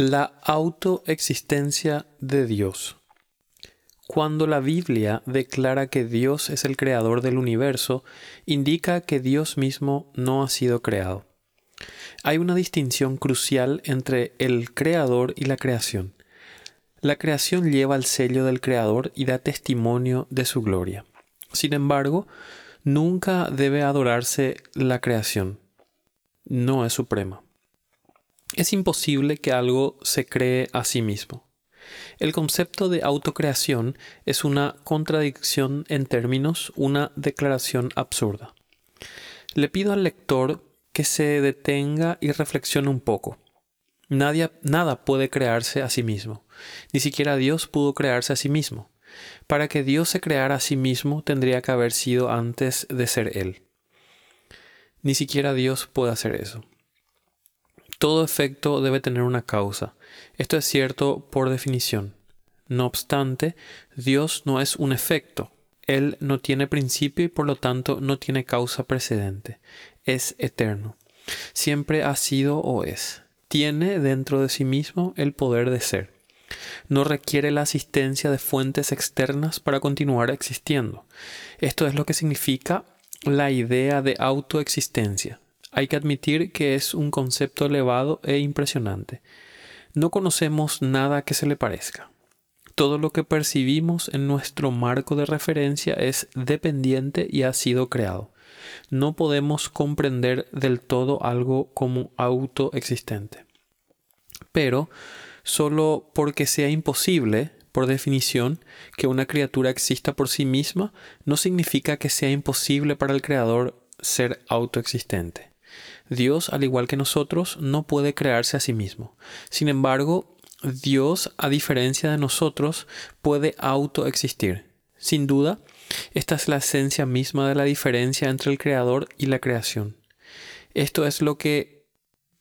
La autoexistencia de Dios. Cuando la Biblia declara que Dios es el creador del universo, indica que Dios mismo no ha sido creado. Hay una distinción crucial entre el creador y la creación. La creación lleva el sello del creador y da testimonio de su gloria. Sin embargo, nunca debe adorarse la creación. No es suprema. Es imposible que algo se cree a sí mismo. El concepto de autocreación es una contradicción en términos, una declaración absurda. Le pido al lector que se detenga y reflexione un poco. Nadie, nada puede crearse a sí mismo. Ni siquiera Dios pudo crearse a sí mismo. Para que Dios se creara a sí mismo tendría que haber sido antes de ser Él. Ni siquiera Dios puede hacer eso. Todo efecto debe tener una causa. Esto es cierto por definición. No obstante, Dios no es un efecto. Él no tiene principio y por lo tanto no tiene causa precedente. Es eterno. Siempre ha sido o es. Tiene dentro de sí mismo el poder de ser. No requiere la asistencia de fuentes externas para continuar existiendo. Esto es lo que significa la idea de autoexistencia. Hay que admitir que es un concepto elevado e impresionante. No conocemos nada que se le parezca. Todo lo que percibimos en nuestro marco de referencia es dependiente y ha sido creado. No podemos comprender del todo algo como autoexistente. Pero, solo porque sea imposible, por definición, que una criatura exista por sí misma, no significa que sea imposible para el Creador ser autoexistente. Dios, al igual que nosotros, no puede crearse a sí mismo. Sin embargo, Dios, a diferencia de nosotros, puede autoexistir. Sin duda, esta es la esencia misma de la diferencia entre el creador y la creación. Esto es lo que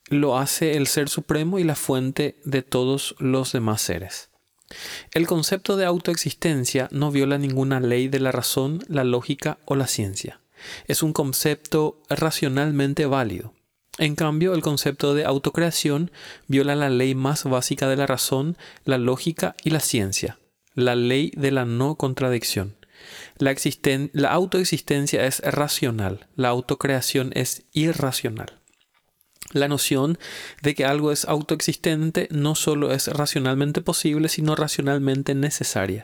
lo hace el ser supremo y la fuente de todos los demás seres. El concepto de autoexistencia no viola ninguna ley de la razón, la lógica o la ciencia. Es un concepto racionalmente válido. En cambio, el concepto de autocreación viola la ley más básica de la razón, la lógica y la ciencia, la ley de la no contradicción. La, autoexistencia es racional, la autocreación es irracional. La noción de que algo es autoexistente no solo es racionalmente posible, sino racionalmente necesaria.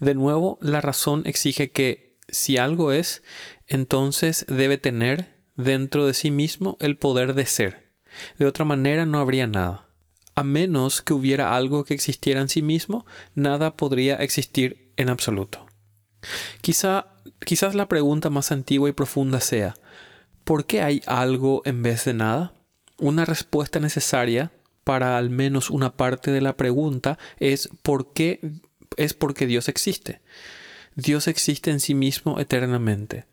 De nuevo, la razón exige que, si algo es, entonces debe tener, dentro de sí mismo el poder de ser. De otra manera no habría nada. A menos que hubiera algo que existiera en sí mismo, nada podría existir en absoluto. Quizá, quizás la pregunta más antigua y profunda sea, ¿por qué hay algo en vez de nada? Una respuesta necesaria para al menos una parte de la pregunta es ¿por qué? es porque Dios existe. Dios existe en sí mismo eternamente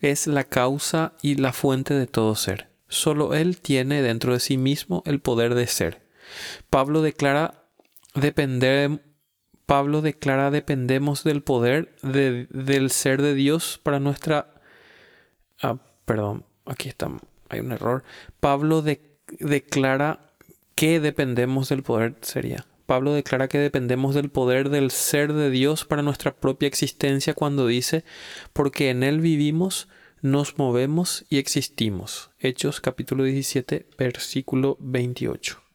es la causa y la fuente de todo ser. Solo Él tiene dentro de sí mismo el poder de ser. Pablo declara depender, Pablo declara dependemos del poder del ser de Dios para nuestra... Ah, perdón, aquí está, hay un error. Pablo declara que dependemos del poder, sería. Pablo declara que dependemos del poder del ser de Dios para nuestra propia existencia cuando dice, porque en Él vivimos, nos movemos y existimos. Hechos capítulo 17, versículo 28.